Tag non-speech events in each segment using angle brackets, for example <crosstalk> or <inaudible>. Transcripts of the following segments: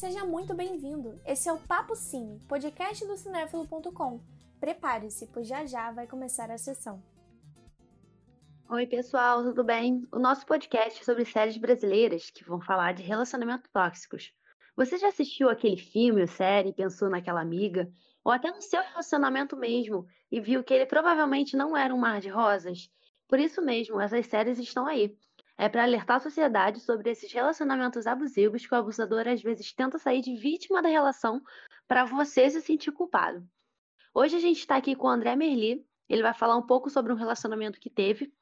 seja muito bem-vindo. Esse é o Papo Cine, podcast do cinéfilo.com. Prepare-se, pois já já vai começar a sessão. Oi, pessoal, tudo bem? O nosso podcast é sobre séries brasileiras que vão falar de relacionamentos tóxicos. Você já assistiu aquele filme ou série pensou naquela amiga? Ou até no seu relacionamento mesmo e viu que ele provavelmente não era um mar de rosas? Por isso mesmo, essas séries estão aí é para alertar a sociedade sobre esses relacionamentos abusivos que o abusador às vezes tenta sair de vítima da relação para você se sentir culpado. Hoje a gente está aqui com o André Merli, ele vai falar um pouco sobre um relacionamento que teve.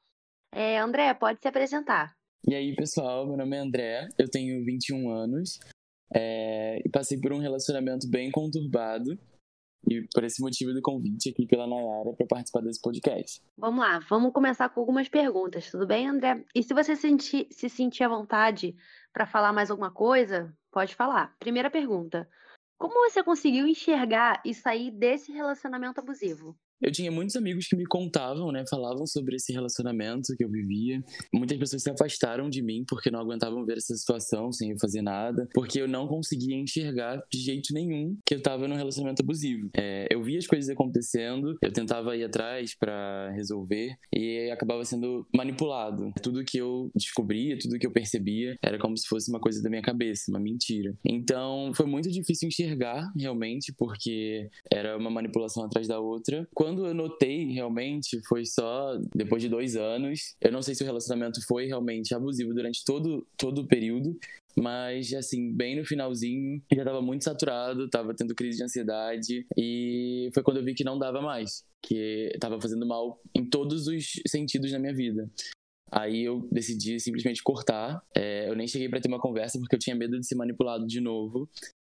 É, André, pode se apresentar. E aí, pessoal, meu nome é André, eu tenho 21 anos é, e passei por um relacionamento bem conturbado e por esse motivo do convite aqui pela Nayara para participar desse podcast. Vamos lá, vamos começar com algumas perguntas, tudo bem, André? E se você sentir, se sentir à vontade para falar mais alguma coisa, pode falar. Primeira pergunta: Como você conseguiu enxergar e sair desse relacionamento abusivo? Eu tinha muitos amigos que me contavam, né, falavam sobre esse relacionamento que eu vivia. Muitas pessoas se afastaram de mim porque não aguentavam ver essa situação sem eu fazer nada, porque eu não conseguia enxergar de jeito nenhum que eu tava num relacionamento abusivo. É, eu via as coisas acontecendo, eu tentava ir atrás para resolver e acabava sendo manipulado. Tudo que eu descobria, tudo que eu percebia, era como se fosse uma coisa da minha cabeça, uma mentira. Então, foi muito difícil enxergar realmente, porque era uma manipulação atrás da outra. Quando quando eu notei realmente foi só depois de dois anos. Eu não sei se o relacionamento foi realmente abusivo durante todo, todo o período, mas assim, bem no finalzinho, já tava muito saturado, tava tendo crise de ansiedade e foi quando eu vi que não dava mais, que tava fazendo mal em todos os sentidos na minha vida. Aí eu decidi simplesmente cortar. É, eu nem cheguei para ter uma conversa porque eu tinha medo de ser manipulado de novo.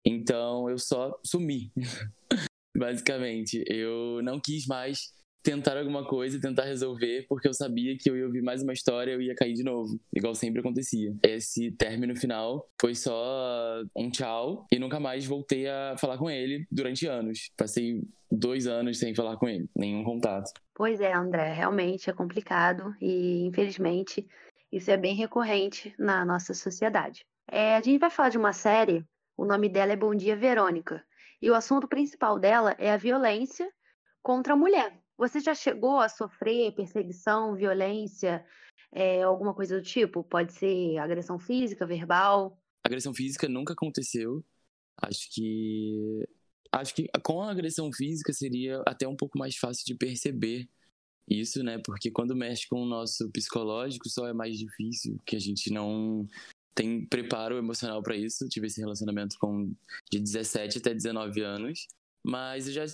Então eu só sumi. <laughs> Basicamente, eu não quis mais tentar alguma coisa, tentar resolver, porque eu sabia que eu ia ouvir mais uma história e eu ia cair de novo, igual sempre acontecia. Esse término final foi só um tchau e nunca mais voltei a falar com ele durante anos. Passei dois anos sem falar com ele, nenhum contato. Pois é, André, realmente é complicado e infelizmente isso é bem recorrente na nossa sociedade. É, a gente vai falar de uma série, o nome dela é Bom Dia Verônica. E o assunto principal dela é a violência contra a mulher. Você já chegou a sofrer perseguição, violência, é, alguma coisa do tipo? Pode ser agressão física, verbal? Agressão física nunca aconteceu. Acho que. Acho que com a agressão física seria até um pouco mais fácil de perceber isso, né? Porque quando mexe com o nosso psicológico, só é mais difícil, que a gente não tem preparo emocional para isso. Tive esse relacionamento com de 17 até 19 anos, mas eu já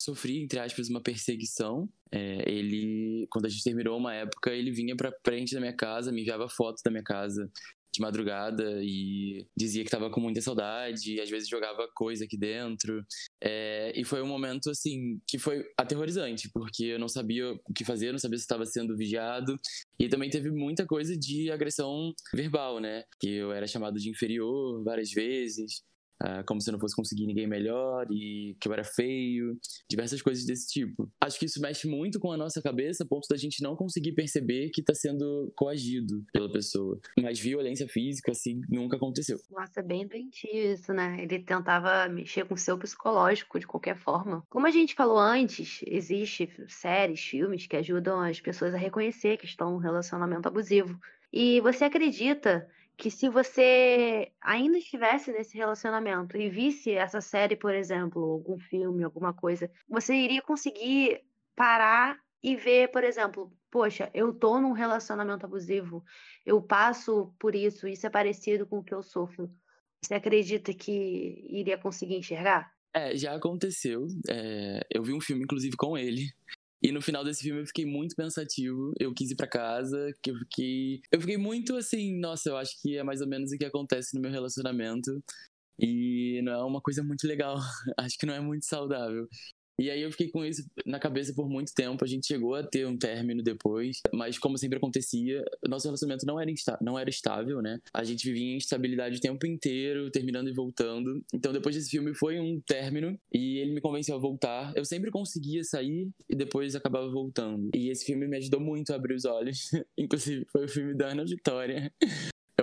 sofri entre aspas uma perseguição. É, ele, quando a gente terminou uma época, ele vinha para frente da minha casa, me enviava fotos da minha casa de madrugada e dizia que estava com muita saudade, e às vezes jogava coisa aqui dentro. É, e foi um momento, assim, que foi aterrorizante, porque eu não sabia o que fazer, não sabia se estava sendo vigiado. E também teve muita coisa de agressão verbal, né? Que eu era chamado de inferior várias vezes uh, como se eu não fosse conseguir ninguém melhor e que eu era feio, diversas coisas desse tipo. Acho que isso mexe muito com a nossa cabeça, a ponto da gente não conseguir perceber que está sendo coagido pela pessoa. Mas violência física, assim, nunca aconteceu. Nossa, é bem doentio isso, né? Ele tentava mexer com o seu psicológico de qualquer forma. Como a gente falou antes, existe séries, filmes que ajudam as pessoas a reconhecer que estão em um relacionamento abusivo. E você acredita que se você ainda estivesse nesse relacionamento e visse essa série, por exemplo, algum filme, alguma coisa, você iria conseguir parar e ver, por exemplo, poxa, eu tô num relacionamento abusivo, eu passo por isso, isso é parecido com o que eu sofro. Você acredita que iria conseguir enxergar? É, já aconteceu. É, eu vi um filme, inclusive, com ele. E no final desse filme eu fiquei muito pensativo. Eu quis ir para casa, que eu fiquei. Eu fiquei muito assim, nossa, eu acho que é mais ou menos o que acontece no meu relacionamento. E não é uma coisa muito legal. <laughs> acho que não é muito saudável. E aí eu fiquei com isso na cabeça por muito tempo. A gente chegou a ter um término depois, mas como sempre acontecia, nosso relacionamento não era, não era estável, né? A gente vivia em instabilidade o tempo inteiro, terminando e voltando. Então depois desse filme foi um término e ele me convenceu a voltar. Eu sempre conseguia sair e depois acabava voltando. E esse filme me ajudou muito a abrir os olhos. <laughs> Inclusive foi o filme da Ana Vitória.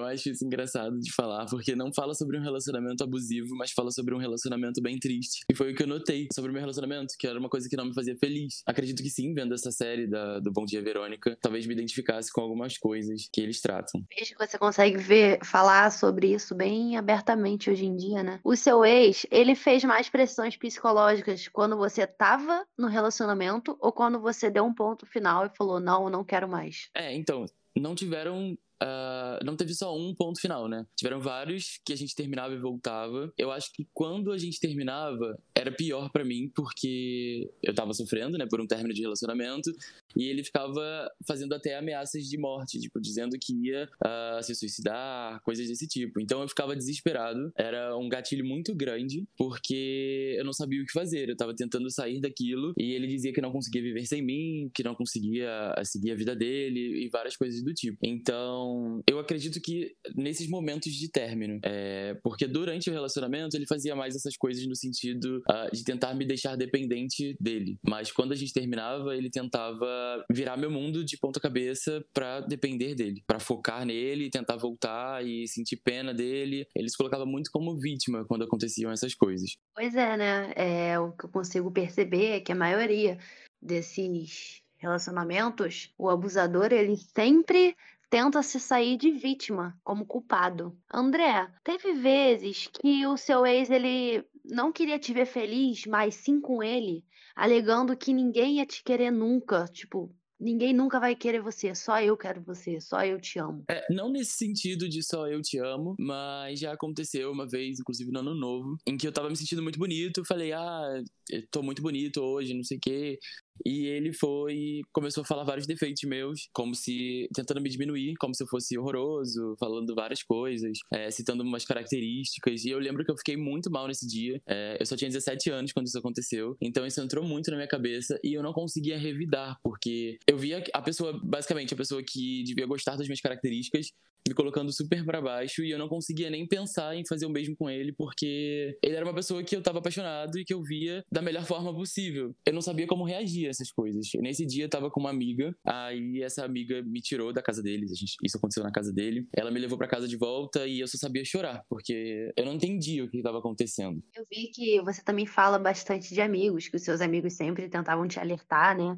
Eu acho isso engraçado de falar, porque não fala sobre um relacionamento abusivo, mas fala sobre um relacionamento bem triste. E foi o que eu notei sobre o meu relacionamento, que era uma coisa que não me fazia feliz. Acredito que sim, vendo essa série da, do Bom Dia Verônica, talvez me identificasse com algumas coisas que eles tratam. Vejo que você consegue ver, falar sobre isso bem abertamente hoje em dia, né? O seu ex, ele fez mais pressões psicológicas quando você tava no relacionamento ou quando você deu um ponto final e falou, não, não quero mais? É, então, não tiveram Uh, não teve só um ponto final, né? Tiveram vários que a gente terminava e voltava. Eu acho que quando a gente terminava, era pior para mim, porque eu tava sofrendo, né, por um término de relacionamento, e ele ficava fazendo até ameaças de morte, tipo, dizendo que ia uh, se suicidar, coisas desse tipo. Então eu ficava desesperado. Era um gatilho muito grande, porque eu não sabia o que fazer. Eu tava tentando sair daquilo, e ele dizia que não conseguia viver sem mim, que não conseguia seguir a vida dele, e várias coisas do tipo. Então, eu acredito que nesses momentos de término, é, porque durante o relacionamento ele fazia mais essas coisas no sentido uh, de tentar me deixar dependente dele. Mas quando a gente terminava, ele tentava virar meu mundo de ponta cabeça para depender dele, para focar nele, tentar voltar e sentir pena dele. Ele se colocava muito como vítima quando aconteciam essas coisas. Pois é, né? É, o que eu consigo perceber é que a maioria desses relacionamentos, o abusador, ele sempre tenta se sair de vítima, como culpado. André, teve vezes que o seu ex ele não queria te ver feliz, mas sim com ele, alegando que ninguém ia te querer nunca, tipo, ninguém nunca vai querer você, só eu quero você, só eu te amo. É, não nesse sentido de só eu te amo, mas já aconteceu uma vez, inclusive no ano novo, em que eu tava me sentindo muito bonito, falei, ah, eu tô muito bonito hoje, não sei o quê. E ele foi começou a falar vários defeitos meus, como se tentando me diminuir, como se eu fosse horroroso, falando várias coisas, é, citando umas características. E eu lembro que eu fiquei muito mal nesse dia. É, eu só tinha 17 anos quando isso aconteceu, então isso entrou muito na minha cabeça e eu não conseguia revidar, porque eu via a pessoa, basicamente, a pessoa que devia gostar das minhas características, me colocando super para baixo e eu não conseguia nem pensar em fazer o mesmo com ele porque ele era uma pessoa que eu tava apaixonado e que eu via da melhor forma possível. Eu não sabia como reagir a essas coisas. Nesse dia eu tava com uma amiga, aí essa amiga me tirou da casa deles, isso aconteceu na casa dele. Ela me levou para casa de volta e eu só sabia chorar, porque eu não entendia o que estava acontecendo. Eu vi que você também fala bastante de amigos, que os seus amigos sempre tentavam te alertar, né?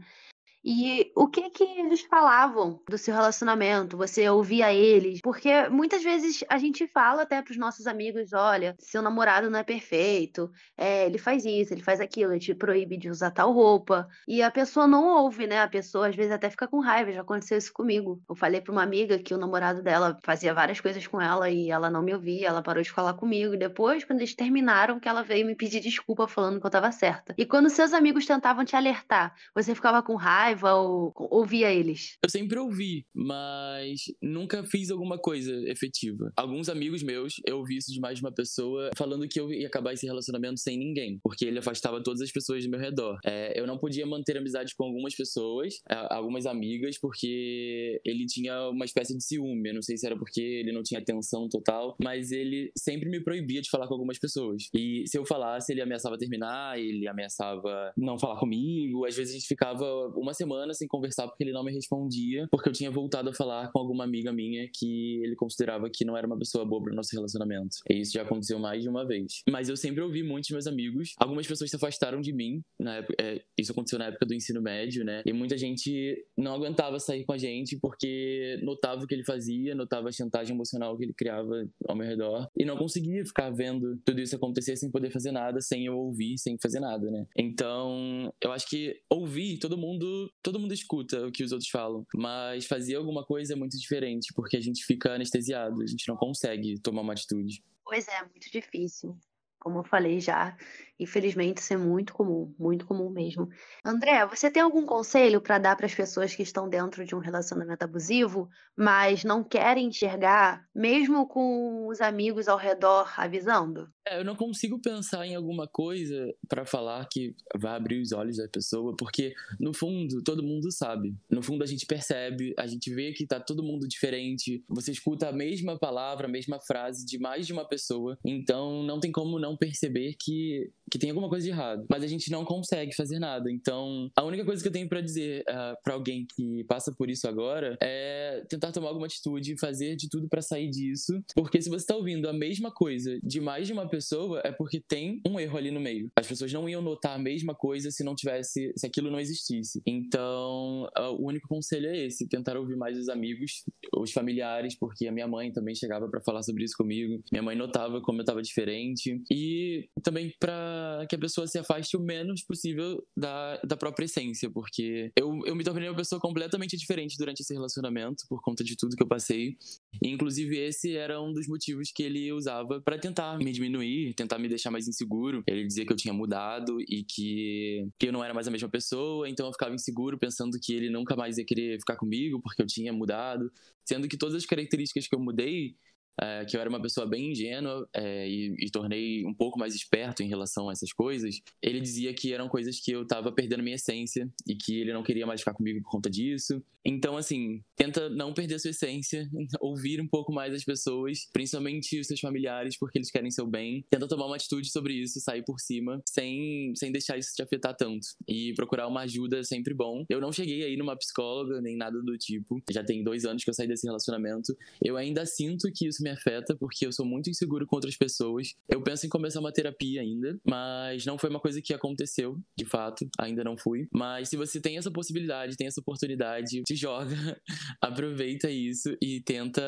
E o que que eles falavam do seu relacionamento? Você ouvia eles? Porque muitas vezes a gente fala até para os nossos amigos, olha, seu namorado não é perfeito, é, ele faz isso, ele faz aquilo, ele te proíbe de usar tal roupa. E a pessoa não ouve, né? A pessoa às vezes até fica com raiva, já aconteceu isso comigo. Eu falei para uma amiga que o namorado dela fazia várias coisas com ela e ela não me ouvia, ela parou de falar comigo. Depois, quando eles terminaram, que ela veio me pedir desculpa falando que eu estava certa. E quando seus amigos tentavam te alertar, você ficava com raiva raiva ou ouvia eles? Eu sempre ouvi, mas nunca fiz alguma coisa efetiva. Alguns amigos meus, eu ouvi isso de mais de uma pessoa falando que eu ia acabar esse relacionamento sem ninguém, porque ele afastava todas as pessoas do meu redor. É, eu não podia manter amizade com algumas pessoas, algumas amigas, porque ele tinha uma espécie de ciúme. Eu não sei se era porque ele não tinha atenção total, mas ele sempre me proibia de falar com algumas pessoas. E se eu falasse, ele ameaçava terminar, ele ameaçava não falar comigo. Às vezes a gente ficava uma semana sem conversar porque ele não me respondia, porque eu tinha voltado a falar com alguma amiga minha que ele considerava que não era uma pessoa boa pro nosso relacionamento. E isso já aconteceu mais de uma vez. Mas eu sempre ouvi muitos meus amigos. Algumas pessoas se afastaram de mim. Na época, é, isso aconteceu na época do ensino médio, né? E muita gente não aguentava sair com a gente porque notava o que ele fazia, notava a chantagem emocional que ele criava ao meu redor. E não conseguia ficar vendo tudo isso acontecer sem poder fazer nada, sem eu ouvir, sem fazer nada, né? Então, eu acho que ouvir, todo mundo todo mundo escuta o que os outros falam, mas fazer alguma coisa é muito diferente, porque a gente fica anestesiado, a gente não consegue tomar uma atitude. Pois é, muito difícil. Como eu falei já, Infelizmente, isso é muito comum, muito comum mesmo. André, você tem algum conselho para dar para as pessoas que estão dentro de um relacionamento abusivo, mas não querem enxergar, mesmo com os amigos ao redor avisando? É, eu não consigo pensar em alguma coisa para falar que vai abrir os olhos da pessoa, porque no fundo todo mundo sabe. No fundo a gente percebe, a gente vê que tá todo mundo diferente. Você escuta a mesma palavra, a mesma frase de mais de uma pessoa, então não tem como não perceber que que tem alguma coisa de errado, mas a gente não consegue fazer nada. Então, a única coisa que eu tenho para dizer uh, ah, para alguém que passa por isso agora é tentar tomar alguma atitude, fazer de tudo para sair disso, porque se você tá ouvindo a mesma coisa de mais de uma pessoa, é porque tem um erro ali no meio. As pessoas não iam notar a mesma coisa se não tivesse, se aquilo não existisse. Então, uh, o único conselho é esse: tentar ouvir mais os amigos, os familiares, porque a minha mãe também chegava para falar sobre isso comigo. Minha mãe notava como eu tava diferente. E também para que a pessoa se afaste o menos possível da, da própria essência, porque eu, eu me tornei uma pessoa completamente diferente durante esse relacionamento, por conta de tudo que eu passei. E, inclusive, esse era um dos motivos que ele usava para tentar me diminuir, tentar me deixar mais inseguro. Ele dizia que eu tinha mudado e que, que eu não era mais a mesma pessoa, então eu ficava inseguro pensando que ele nunca mais ia querer ficar comigo porque eu tinha mudado. Sendo que todas as características que eu mudei é, que eu era uma pessoa bem ingênua é, e, e, tornei um pouco mais esperto em relação a essas coisas, ele dizia que eram coisas que eu tava perdendo minha essência e que ele não queria mais ficar comigo por conta disso. Então, assim, tenta não perder sua essência, <laughs> ouvir um pouco mais as pessoas, principalmente os seus familiares, porque eles querem seu bem. Tenta tomar uma atitude sobre isso, sair por cima, sem, sem deixar isso te afetar tanto. E procurar uma ajuda é sempre bom. Eu não cheguei aí numa psicóloga, nem nada do tipo. Já tem dois anos que eu saí desse relacionamento. Eu ainda sinto que isso me me afeta porque eu sou muito inseguro com outras pessoas. Eu penso em começar uma terapia ainda, mas não foi uma coisa que aconteceu, de fato, ainda não fui. Mas se você tem essa possibilidade, tem essa oportunidade, te joga, <laughs> aproveita isso e tenta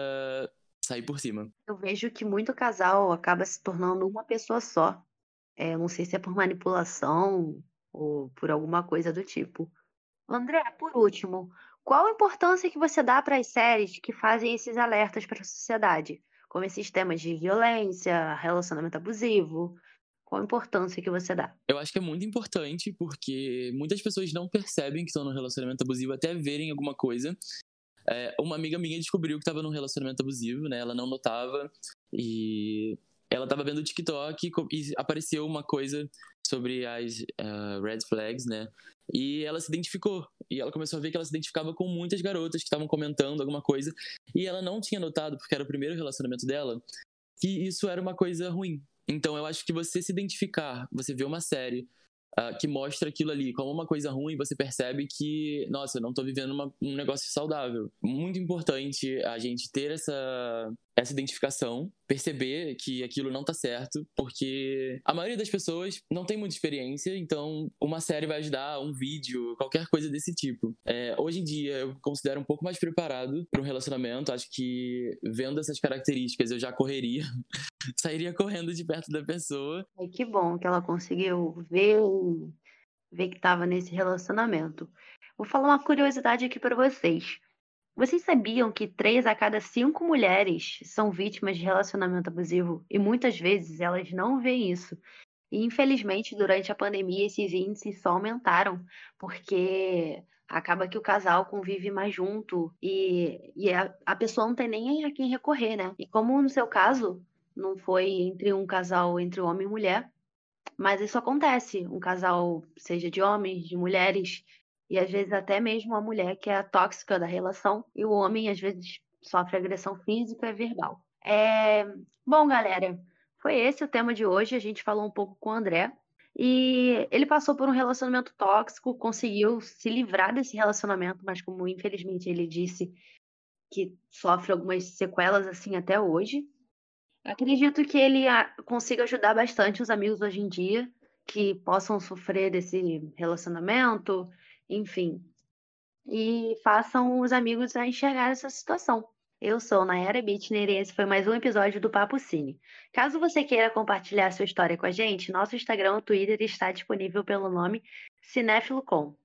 sair por cima. Eu vejo que muito casal acaba se tornando uma pessoa só. É, não sei se é por manipulação ou por alguma coisa do tipo. André, por último, qual a importância que você dá para as séries que fazem esses alertas para a sociedade? Como esses temas de violência, relacionamento abusivo? Qual a importância que você dá? Eu acho que é muito importante porque muitas pessoas não percebem que estão no relacionamento abusivo até verem alguma coisa. É, uma amiga minha descobriu que estava num relacionamento abusivo, né? Ela não notava e ela estava vendo o TikTok e apareceu uma coisa sobre as uh, red flags, né? E ela se identificou. E ela começou a ver que ela se identificava com muitas garotas que estavam comentando alguma coisa. E ela não tinha notado, porque era o primeiro relacionamento dela, que isso era uma coisa ruim. Então eu acho que você se identificar, você vê uma série uh, que mostra aquilo ali como uma coisa ruim, você percebe que, nossa, eu não tô vivendo uma, um negócio saudável. Muito importante a gente ter essa, essa identificação, perceber que aquilo não tá certo, porque a maioria das pessoas não tem muita experiência, então uma série vai ajudar, um vídeo, qualquer coisa desse tipo. É, hoje em dia eu considero um pouco mais preparado para um relacionamento, acho que vendo essas características eu já correria, <laughs> sairia correndo de perto da pessoa. Que bom que ela conseguiu ver, ver que estava nesse relacionamento. Vou falar uma curiosidade aqui para vocês. Vocês sabiam que três a cada cinco mulheres são vítimas de relacionamento abusivo e muitas vezes elas não veem isso? E infelizmente, durante a pandemia, esses índices só aumentaram, porque acaba que o casal convive mais junto e, e a, a pessoa não tem nem a quem recorrer, né? E como no seu caso, não foi entre um casal entre homem e mulher, mas isso acontece, um casal, seja de homens, de mulheres, e às vezes até mesmo a mulher que é a tóxica da relação e o homem às vezes sofre agressão física e verbal. É... Bom, galera, foi esse o tema de hoje. A gente falou um pouco com o André e ele passou por um relacionamento tóxico, conseguiu se livrar desse relacionamento, mas como infelizmente ele disse que sofre algumas sequelas assim até hoje. Acredito que ele consiga ajudar bastante os amigos hoje em dia que possam sofrer desse relacionamento, enfim. E façam os amigos a enxergar essa situação. Eu sou Nayara Bittner e esse foi mais um episódio do Papo Cine. Caso você queira compartilhar sua história com a gente, nosso Instagram ou Twitter está disponível pelo nome Cinéfilo.com.